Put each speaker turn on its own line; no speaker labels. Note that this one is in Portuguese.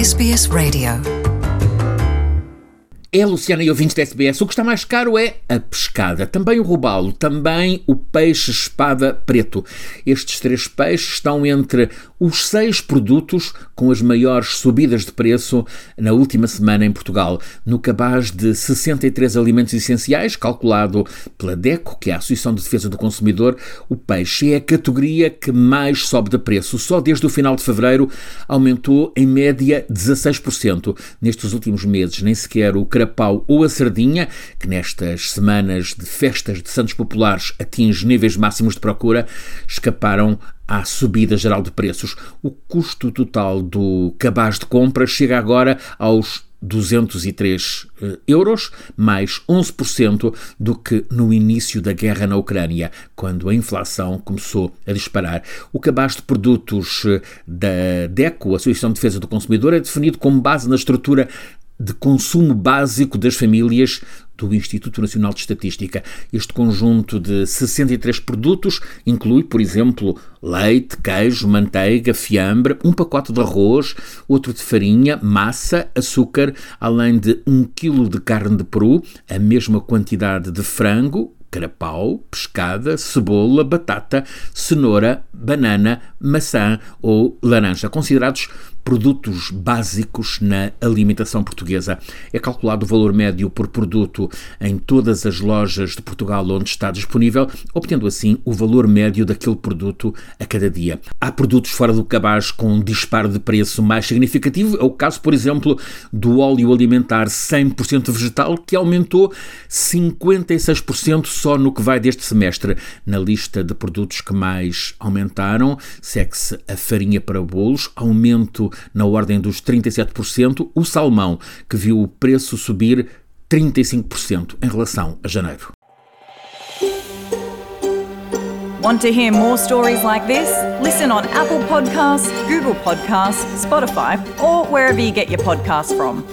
SBS Radio.
É, Luciana e ouvintes da SBS, o que está mais caro é a pescada, também o robalo, também o peixe espada preto. Estes três peixes estão entre os seis produtos com as maiores subidas de preço na última semana em Portugal, no cabaz de 63 alimentos essenciais, calculado pela DECO, que é a Associação de Defesa do Consumidor, o peixe é a categoria que mais sobe de preço. Só desde o final de fevereiro aumentou em média 16%. Nestes últimos meses, nem sequer o carapau ou a sardinha, que nestas semanas de festas de santos populares atinge níveis máximos de procura, escaparam à subida geral de preços. O custo total do cabaz de compra chega agora aos 203 eh, euros, mais 11% do que no início da guerra na Ucrânia, quando a inflação começou a disparar. O cabaz de produtos eh, da DECO, Associação de Defesa do Consumidor, é definido como base na estrutura de consumo básico das famílias do Instituto Nacional de Estatística. Este conjunto de 63 produtos inclui, por exemplo, leite, queijo, manteiga, fiambre, um pacote de arroz, outro de farinha, massa, açúcar, além de um quilo de carne de peru, a mesma quantidade de frango, carapau, pescada, cebola, batata, cenoura, banana, maçã ou laranja, considerados produtos básicos na alimentação portuguesa. É calculado o valor médio por produto em todas as lojas de Portugal onde está disponível, obtendo assim o valor médio daquele produto a cada dia. Há produtos fora do cabaz com um disparo de preço mais significativo, é o caso, por exemplo, do óleo alimentar 100% vegetal, que aumentou 56% só no que vai deste semestre. Na lista de produtos que mais aumentaram, segue-se a farinha para bolos, aumento na ordem dos 37%, o salmão, que viu o preço subir 35% em relação a janeiro.
Want to hear more stories like this? Listen on Apple Podcasts, Google Podcasts, Spotify, or wherever you get your podcasts from.